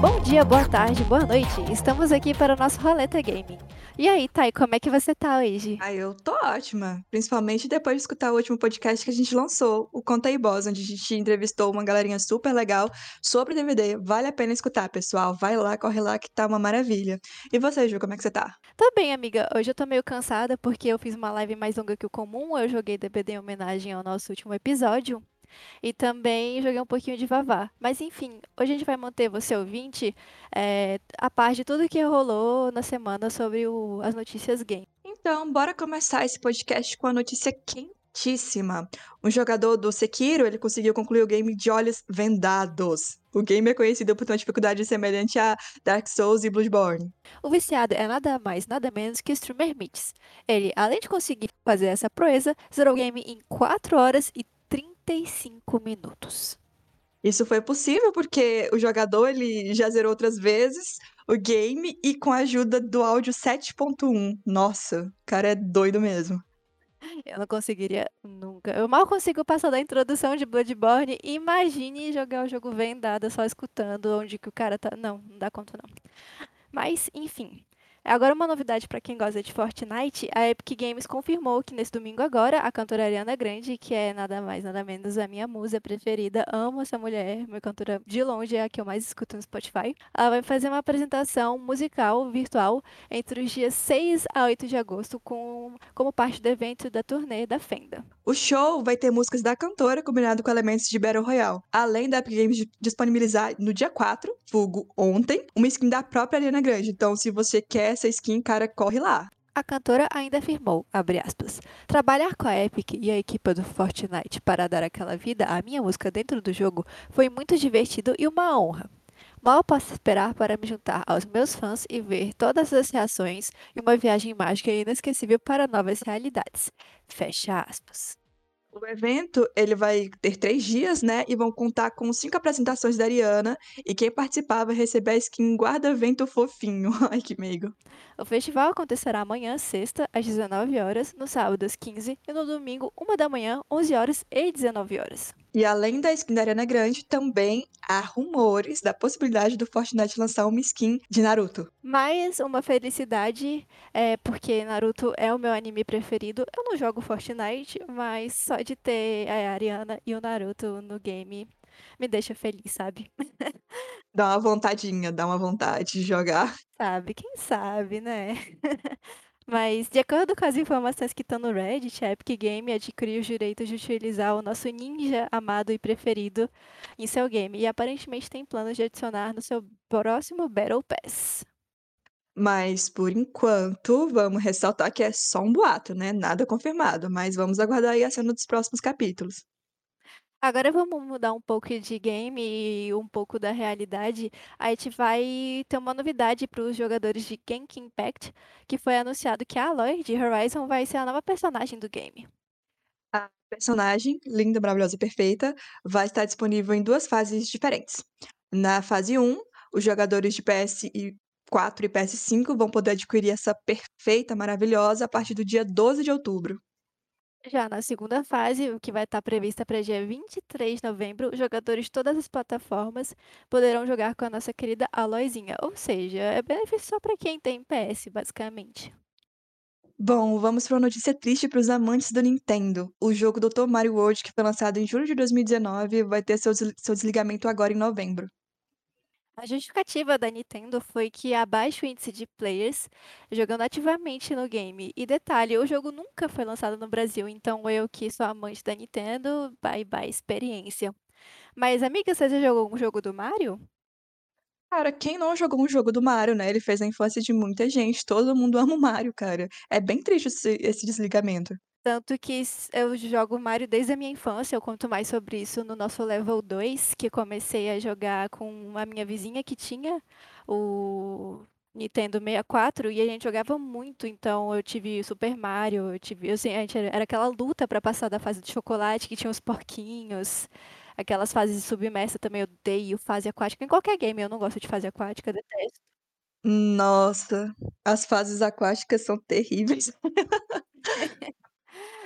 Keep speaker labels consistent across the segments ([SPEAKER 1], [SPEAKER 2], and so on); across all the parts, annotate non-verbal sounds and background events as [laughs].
[SPEAKER 1] Bom dia, boa tarde, boa noite. Estamos aqui para o nosso Roleta Gaming. E aí, Thay, como é que você tá hoje?
[SPEAKER 2] Ah, eu tô ótima. Principalmente depois de escutar o último podcast que a gente lançou, o Conta aí Boss, onde a gente entrevistou uma galerinha super legal sobre DVD. Vale a pena escutar, pessoal. Vai lá, corre lá, que tá uma maravilha. E você, Ju, como é que você tá?
[SPEAKER 1] Tô bem, amiga. Hoje eu tô meio cansada porque eu fiz uma live mais longa que o comum. Eu joguei DVD em homenagem ao nosso último episódio. E também joguei um pouquinho de Vavá. Mas enfim, hoje a gente vai manter você ouvinte é, a par de tudo que rolou na semana sobre o, as notícias game.
[SPEAKER 2] Então, bora começar esse podcast com a notícia quentíssima. Um jogador do Sekiro, ele conseguiu concluir o game de olhos vendados. O game é conhecido por ter uma dificuldade semelhante a Dark Souls e Bloodborne.
[SPEAKER 1] O viciado é nada mais, nada menos que Streamer Mitz. Ele, além de conseguir fazer essa proeza, zerou o game em 4 horas e 35 minutos.
[SPEAKER 2] Isso foi possível porque o jogador ele já zerou outras vezes o game e com a ajuda do áudio 7.1. Nossa, o cara é doido mesmo.
[SPEAKER 1] Eu não conseguiria nunca. Eu mal consigo passar da introdução de Bloodborne. Imagine jogar o jogo vendado só escutando onde que o cara tá. Não, não dá conta não. Mas, enfim. Agora uma novidade para quem gosta de Fortnite, a Epic Games confirmou que nesse domingo agora, a cantora Ariana Grande, que é nada mais nada menos a minha musa preferida, amo essa mulher, minha cantora de longe é a que eu mais escuto no Spotify, ela vai fazer uma apresentação musical virtual entre os dias 6 a 8 de agosto com, como parte do evento da turnê da Fenda.
[SPEAKER 2] O show vai ter músicas da cantora combinado com elementos de Battle Royale, além da Epic Games disponibilizar no dia 4, vulgo ontem, uma skin da própria Ariana Grande. Então, se você quer essa skin, cara, corre lá.
[SPEAKER 1] A cantora ainda afirmou, aspas, trabalhar com a Epic e a equipe do Fortnite para dar aquela vida à minha música dentro do jogo foi muito divertido e uma honra. Mal posso esperar para me juntar aos meus fãs e ver todas as reações e uma viagem mágica e inesquecível para novas realidades. Fecha aspas.
[SPEAKER 2] O evento ele vai ter três dias, né? E vão contar com cinco apresentações da Ariana. E quem particar vai receber a skin guarda-vento fofinho. [laughs] Ai, que meigo.
[SPEAKER 1] O festival acontecerá amanhã, sexta, às 19 horas, no sábado, às 15 e no domingo, 1 da manhã, 11 horas e 19 horas.
[SPEAKER 2] E além da skin da Ariana Grande, também há rumores da possibilidade do Fortnite lançar uma skin de Naruto.
[SPEAKER 1] Mais uma felicidade, é, porque Naruto é o meu anime preferido. Eu não jogo Fortnite, mas só de ter a Ariana e o Naruto no game me deixa feliz, sabe? [laughs]
[SPEAKER 2] Dá uma vontadinha, dá uma vontade de jogar.
[SPEAKER 1] Sabe, quem sabe, né? [laughs] Mas, de acordo com as informações que estão no Reddit, a Epic Game adquiriu os direitos de utilizar o nosso ninja amado e preferido em seu game. E aparentemente tem planos de adicionar no seu próximo Battle Pass.
[SPEAKER 2] Mas, por enquanto, vamos ressaltar que é só um boato, né? Nada confirmado. Mas vamos aguardar aí a cena dos próximos capítulos.
[SPEAKER 1] Agora vamos mudar um pouco de game e um pouco da realidade. A gente vai ter uma novidade para os jogadores de Genshin Impact, que foi anunciado que a Aloy de Horizon vai ser a nova personagem do game.
[SPEAKER 2] A personagem, linda, maravilhosa e perfeita, vai estar disponível em duas fases diferentes. Na fase 1, os jogadores de PS4 e PS5 vão poder adquirir essa perfeita, maravilhosa a partir do dia 12 de outubro.
[SPEAKER 1] Já na segunda fase, que vai estar prevista para dia 23 de novembro, jogadores de todas as plataformas poderão jogar com a nossa querida Aloyzinha. Ou seja, é benefício só para quem tem PS, basicamente.
[SPEAKER 2] Bom, vamos para uma notícia triste para os amantes do Nintendo. O jogo Dr. Mario World, que foi lançado em julho de 2019, vai ter seu, seu desligamento agora em novembro.
[SPEAKER 1] A justificativa da Nintendo foi que há baixo índice de players jogando ativamente no game. E detalhe, o jogo nunca foi lançado no Brasil, então eu que sou amante da Nintendo, bye bye experiência. Mas amiga, você já jogou um jogo do Mario?
[SPEAKER 2] Cara, quem não jogou um jogo do Mario, né? Ele fez a infância de muita gente. Todo mundo ama o Mario, cara. É bem triste esse, esse desligamento.
[SPEAKER 1] Tanto que eu jogo Mario desde a minha infância, eu conto mais sobre isso no nosso level 2, que comecei a jogar com a minha vizinha que tinha o Nintendo 64 e a gente jogava muito, então eu tive Super Mario, eu tive, assim, a gente, era aquela luta para passar da fase de chocolate que tinha os porquinhos, aquelas fases de submersa também eu odeio, fase aquática em qualquer game, eu não gosto de fase aquática, detesto.
[SPEAKER 2] Nossa, as fases aquáticas são terríveis. [laughs]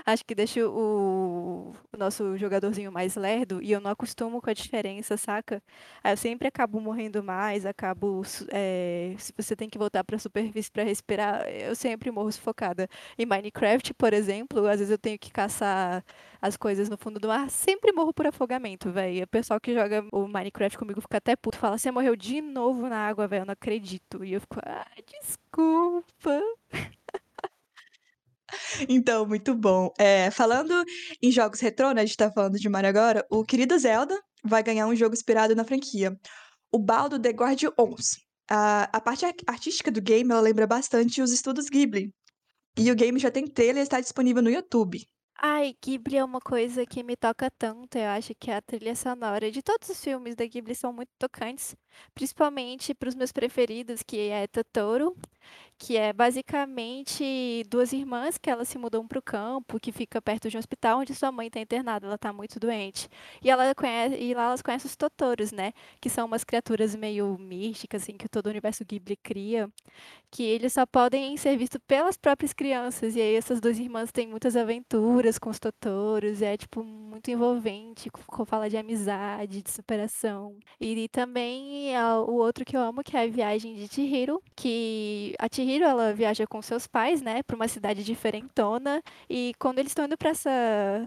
[SPEAKER 1] Acho que deixa o o nosso jogadorzinho mais lerdo e eu não acostumo com a diferença, saca? Aí eu sempre acabo morrendo mais, acabo eh, se você tem que voltar pra superfície pra respirar, eu sempre morro sufocada. Em Minecraft, por exemplo, às vezes eu tenho que caçar as coisas no fundo do mar, sempre morro por afogamento, véi. O pessoal que joga o Minecraft comigo fica até puto, fala: "Você morreu de novo na água, véi, eu não acredito". E eu fico: "Ai, desculpa".
[SPEAKER 2] Então, muito bom. Eh, falando em jogos retrô, né, a gente tá falando de Mario agora, o querido Zelda vai ganhar um jogo inspirado na franquia, o Baldur the Guardiões. A a parte ar artística do game, ela lembra bastante os estúdios Ghibli, e o game já tem trailer e está disponível no YouTube.
[SPEAKER 1] Ai, Ghibli é uma coisa que me toca tanto, eu acho que a trilha sonora de todos os filmes da Ghibli são muito tocantes, principalmente para os meus preferidos, que é Totoro, que é basicamente 2 irmãs que elas se mudam para o campo, que fica perto de um hospital onde sua mãe está internada, ela está muito doente. E ela conhe e lá elas conhecem os Totoros, né, que são umas criaturas meio místicas, assim, que todo o universo Ghibli cria, que eles só podem ser visto pelas próprias crianças, e aí essas 2 irmãs têm muitas aventuras com os Totoros, é, tipo, muito envolvente, co fala de amizade, de superação. E também, ah, o outro que eu amo, que é a Viagem de Chihiro, que a Chihiro, ela viaja com seus pais, né, pra uma cidade diferentona, e quando eles estão indo pra essa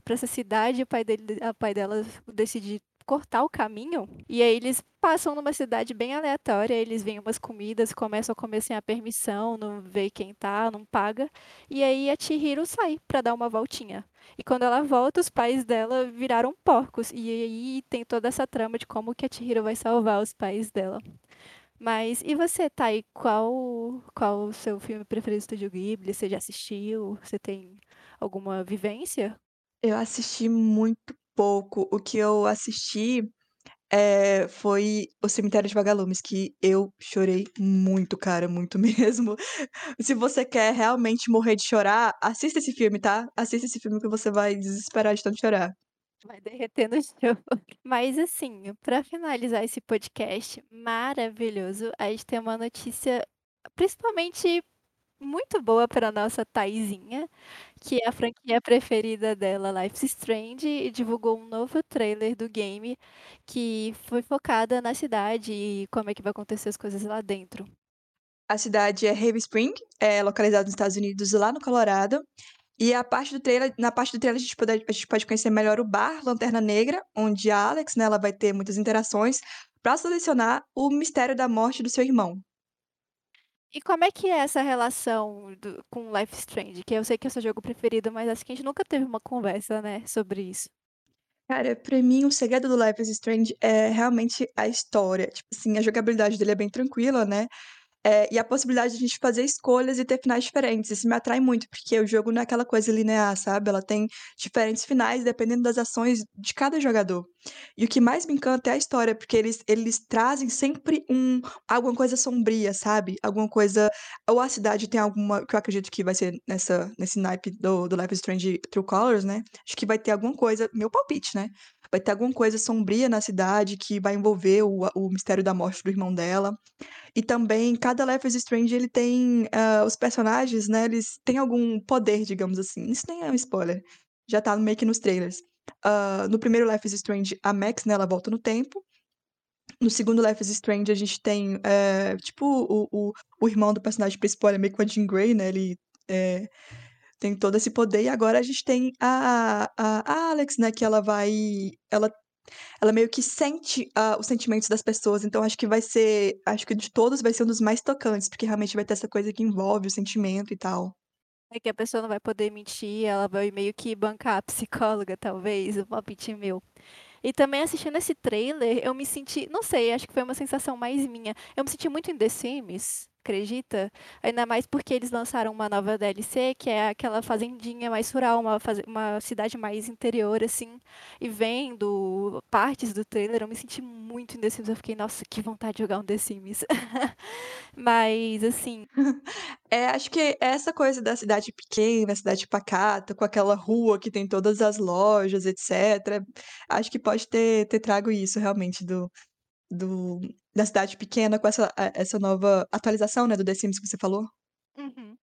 [SPEAKER 1] pra essa cidade, o pai dele o pai dela decide cortar o caminho, e aí eles passam numa cidade bem aleatória, eles veem umas comidas, começam a comer sem a permissão, não vê quem tá, não paga, e aí a Chihiro sai pra dar uma voltinha. E quando ela volta, os pais dela viraram porcos, e aí tem toda essa trama de como que a Chihiro vai salvar os pais dela. Mas e você, Thay, qual qual o seu filme preferido do Estúdio Ghibli? Você já assistiu? Você tem alguma vivência?
[SPEAKER 2] Eu assisti muito pouco. O que eu assisti, eh, foi O Cemitério de Vagalumes, que eu chorei muito, cara, muito [laughs] mesmo. Se você quer realmente morrer de chorar, assista esse filme, tá? Assista esse filme que você vai desesperar de tanto chorar.
[SPEAKER 1] Vai derreter no chão. [laughs] Mas assim, pra finalizar esse podcast maravilhoso, a gente tem uma notícia, principalmente muito boa pra nossa Thaizinha, que a franquia preferida dela, Life is Strange, divulgou um novo trailer do game, que foi focada na cidade e como é que vai acontecer as coisas lá dentro.
[SPEAKER 2] A cidade é Heavy Spring, é localizada nos Estados Unidos, lá no Colorado, e a parte do trailer na parte do trailer a gente pode a gente pode conhecer melhor o bar Lanterna Negra, onde a Alex, né, ela vai ter muitas interações pra solucionar o mistério da morte do seu irmão.
[SPEAKER 1] E como é que é essa relação do com Life Strange? Que eu sei que é o seu jogo preferido, mas acho que a gente nunca teve uma conversa, né, sobre isso.
[SPEAKER 2] Cara, pra mim o segredo do Life is Strange é realmente a história, tipo assim, a jogabilidade dele é bem tranquila, né, eh, e a possibilidade de a gente fazer escolhas e ter finais diferentes, isso me atrai muito, porque o jogo não é aquela coisa linear, sabe, ela tem diferentes finais dependendo das ações de cada jogador. E o que mais me encanta é a história, porque eles eles trazem sempre um alguma coisa sombria, sabe, alguma coisa ou a cidade tem alguma que eu acredito que vai ser nessa nesse naipe do do Life is Strange True Colors, né, acho que vai ter alguma coisa meu palpite, né, vai ter alguma coisa sombria na cidade que vai envolver o o mistério da morte do irmão dela. E também cada Life is Strange ele tem, hã, os personagens, né, eles têm algum poder, digamos assim, isso nem é um spoiler, já tá meio que nos trailers. Hã, no primeiro Life is Strange, a Max, né, ela volta no tempo. No segundo Life is Strange a gente tem, eh, tipo o o o irmão do personagem principal, é meio que uma Jean Grey, né, ele, eh, tem todo esse poder e agora a gente tem a a a Alex, né, que ela vai ela ela meio que sente, ah, os sentimentos das pessoas, então acho que vai ser acho que de todos vai ser um dos mais tocantes, porque realmente vai ter essa coisa que envolve o sentimento e tal.
[SPEAKER 1] É que a pessoa não vai poder mentir, ela vai meio que bancar a psicóloga talvez, um palpite meu. E também assistindo esse trailer, eu me senti não sei, acho que foi uma sensação mais minha, eu me senti muito em The Sims, acredita? Ainda mais porque eles lançaram uma nova DLC, que é aquela fazendinha mais rural, uma faze uma cidade mais interior, assim, e vendo partes do trailer eu me senti muito em The Sims, eu fiquei: "Nossa, que vontade de jogar um The Sims". [laughs] Mas assim
[SPEAKER 2] É, acho que essa coisa da cidade pequena, cidade pacata, com aquela rua que tem todas as lojas, etcétera, acho que pode ter ter trago isso realmente do do da cidade pequena com essa eh, essa nova atualização, né, do The Sims que você falou.
[SPEAKER 1] Uhum.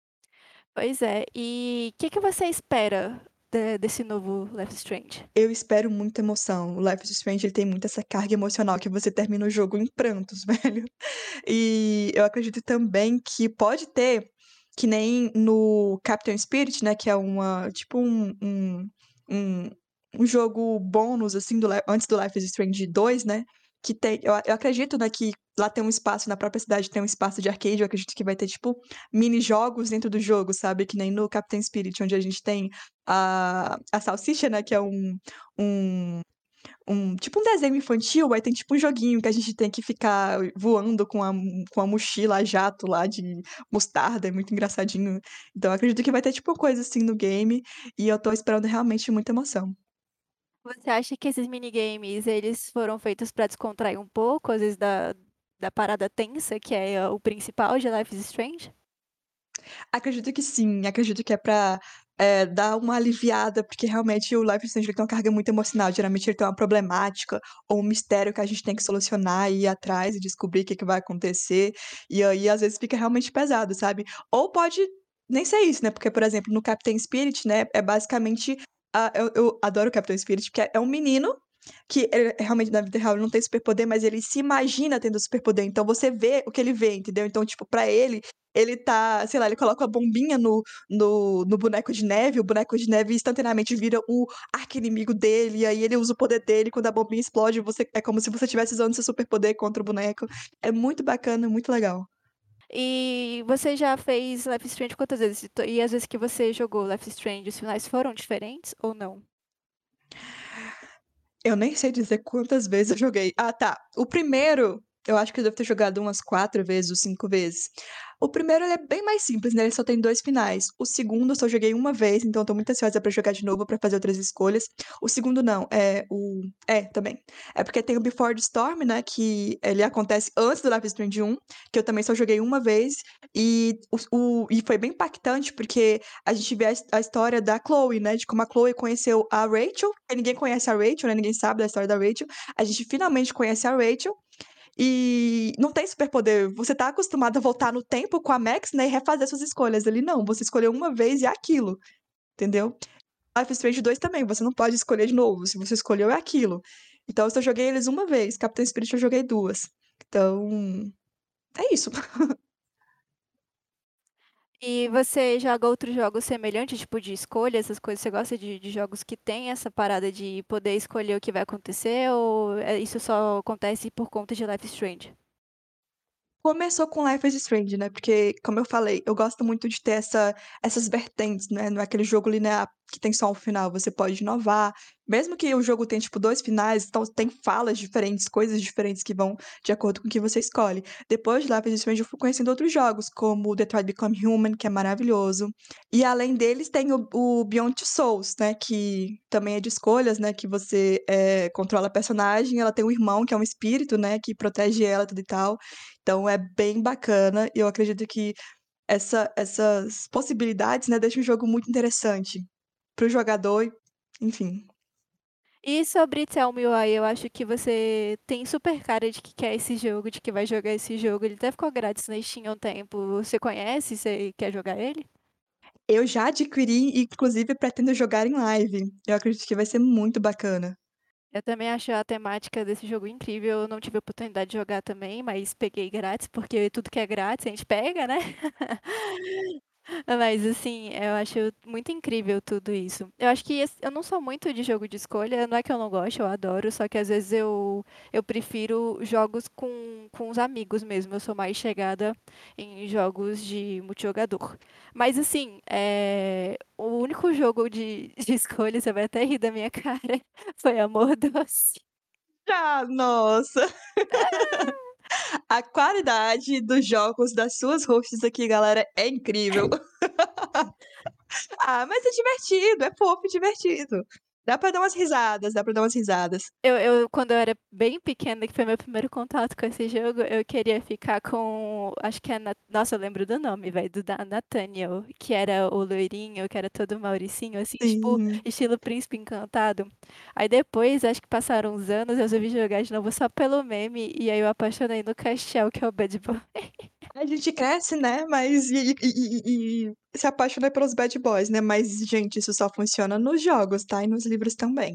[SPEAKER 1] Pois é. E que que você espera de desse novo Life is Strange?
[SPEAKER 2] Eu espero muita emoção. O Life is Strange ele tem muito essa carga emocional que você termina o jogo em prantos, [laughs] velho. E eu acredito também que pode ter, que nem no Captain Spirit, né, que é uma tipo um um um um jogo bônus, assim, do antes do Life is Strange 2, né, que tem eu eu acredito, né, que lá tem um espaço na própria cidade, tem um espaço de arcade, eu acredito que vai ter, tipo, mini jogos dentro do jogo, sabe, que nem no Captain Spirit, onde a gente tem a a salsicha, né, que é um um um tipo um desenho infantil, aí tem tipo um joguinho que a gente tem que ficar voando com a com a mochila a jato lá de mostarda, é muito engraçadinho. Então acredito que vai ter tipo coisa assim no game, e eu tô esperando realmente muita emoção.
[SPEAKER 1] Você acha que esses minigames, eles foram feitos pra descontrair um pouco, às vezes, da da parada tensa, que é o principal de Life is Strange?
[SPEAKER 2] Acredito que sim, acredito que é pra, eh, dar uma aliviada, porque realmente o Life is Strange tem uma carga muito emocional, geralmente ele tem uma problemática ou um mistério que a gente tem que solucionar e ir atrás e descobrir que que vai acontecer, e aí às vezes fica realmente pesado, sabe. Ou pode nem ser isso, né, porque, por exemplo, no Captain Spirit, né, é basicamente ah, eu eu adoro o Captain Spirit, porque é um menino que, eh, realmente na vida real ele não tem superpoder, mas ele se imagina tendo superpoder, então você vê o que ele vê, entendeu. Então, tipo, pra ele, ele tá sei lá, ele coloca uma bombinha no no no boneco de neve, o boneco de neve instantaneamente vira o arqui-inimigo dele, e aí ele usa o poder dele, quando a bombinha explode, você é como se você estivesse usando seu superpoder contra o boneco. É muito bacana, muito legal.
[SPEAKER 1] E você já fez Life is Strange quantas vezes? E as vezes que você jogou Life is Strange, os finais foram diferentes ou não?
[SPEAKER 2] Eu nem sei dizer quantas vezes eu joguei. Ah, tá. O primeiro, eu acho que eu devo ter jogado umas 4 vezes ou 5 vezes. O primeiro é bem mais simples, né, ele só tem 2 finais. O segundo eu só joguei uma vez, então eu tô muito ansiosa pra jogar de novo, pra fazer outras escolhas. O segundo não, é o é, também. É porque tem o Before the Storm, né, que ele acontece antes do Life is Strange 1, que eu também só joguei uma vez, e os o e foi bem impactante, porque a gente vê a a história da Chloe, né, de como a Chloe conheceu a Rachel, que ninguém conhece a Rachel, né, ninguém sabe da história da Rachel. A gente finalmente conhece a Rachel, e não tem superpoder, você tá acostumado a voltar no tempo com a Max, né, e refazer suas escolhas. Ali não, você escolheu uma vez e é aquilo, entendeu. Life is Strange 2 também, você não pode escolher de novo, se você escolheu é aquilo. Então eu só joguei eles uma vez, Captain Spirit eu joguei 2. Então, é isso. [laughs]
[SPEAKER 1] E você joga outros jogos semelhantes, tipo de escolha, essas coisas, você gosta de de jogos que tem essa parada de poder escolher o que vai acontecer ou, eh, isso só acontece por conta de Life is Strange?
[SPEAKER 2] Começou com Life is Strange, né, porque, como eu falei, eu gosto muito de ter essa essas vertentes, né, não é aquele jogo linear que tem só um final, você pode inovar, mesmo que o jogo tenha, tipo, 2 finais, então tem falas diferentes, coisas diferentes que vão de acordo com o que você escolhe. Depois de is Strange eu fui conhecendo outros jogos, como Detroit Become Human, que é maravilhoso, e além deles tem o o Beyond Two Souls, né, que também é de escolhas, né, que você, eh, controla a personagem, ela tem um irmão que é um espírito, né, que protege ela, tudo e tal. Então é bem bacana e eu acredito que essa essas possibilidades, né, deixa o jogo muito interessante para o jogador enfim.
[SPEAKER 1] E sobre Tell Me Why, eu acho que você tem super cara de que quer esse jogo, de que vai jogar esse jogo, ele até ficou grátis na Steam há um tempo. Você conhece, você quer jogar ele?
[SPEAKER 2] Eu já adquiri e inclusive pretendo jogar em live. Eu acredito que vai ser muito bacana.
[SPEAKER 1] Eu também acho a temática desse jogo incrível, eu não tive a oportunidade de jogar também, mas peguei grátis, porque tudo que é grátis a gente pega, né. [laughs] [laughs] Mas assim, eu acho muito incrível tudo isso. Eu acho que esse eu não sou muito de jogo de escolha, não é que eu não goste, eu adoro, só que às vezes eu eu prefiro jogos com com os amigos mesmo, eu sou mais chegada em jogos de multijogador. Mas assim, eh, o único jogo de [laughs] de escolha, você vai até rir da minha [laughs] cara, foi Amor Doce.
[SPEAKER 2] Ah, nossa. A qualidade dos jogos das suas hosts aqui, galera, é incrível. [laughs] Ah, mas é divertido, é fofo e divertido. Dá pra dar umas risadas, dá pra dar umas risadas.
[SPEAKER 1] Eu eu quando eu era bem pequena, que foi meu primeiro contato com esse jogo, eu queria ficar com acho que é Na nossa, eu lembro do nome, velho, do da Nathaniel, que era o loirinho, que era todo mauricinho, assim, tipo,
[SPEAKER 2] Sim.
[SPEAKER 1] estilo Príncipe Encantado. Aí depois, acho que passaram uns anos, eu resolvi jogar de novo só pelo meme, e aí eu apaixonei no Castiel, que é o Bad Boy. [laughs]
[SPEAKER 2] A gente cresce, né, mas e e e e se apaixona pelos bad boys, né, mas gente, isso só funciona nos jogos, tá, e nos livros também.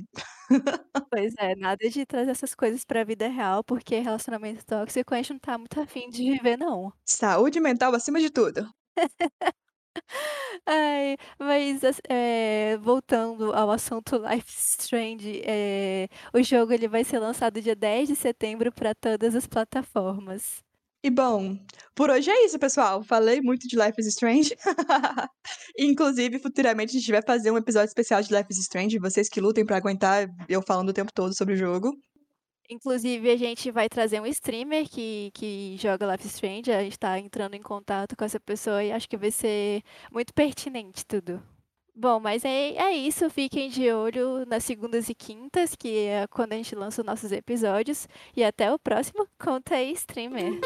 [SPEAKER 1] Pois é, nada de trazer essas coisas pra vida real, porque relacionamento tóxico a gente não tá muito afim de viver não.
[SPEAKER 2] Saúde mental acima de tudo. [laughs]
[SPEAKER 1] Ai, mas eh, voltando ao assunto Life Strange, eh, o jogo ele vai ser lançado dia 10 de setembro pra todas as plataformas.
[SPEAKER 2] E bom, por hoje é isso pessoal, falei muito de Life is Strange. [laughs] Inclusive futuramente a gente vai fazer um episódio especial de Life is Strange, vocês que lutem pra aguentar eu falando o tempo todo sobre o jogo.
[SPEAKER 1] Inclusive a gente vai trazer um streamer que que joga Life is Strange, a gente tá entrando em contato com essa pessoa e acho que vai ser muito pertinente tudo. Bom, mas é é isso, fiquem de olho nas segundas e quintas, que é quando a gente lança os nossos episódios, e até o próximo Conta aí Streamer.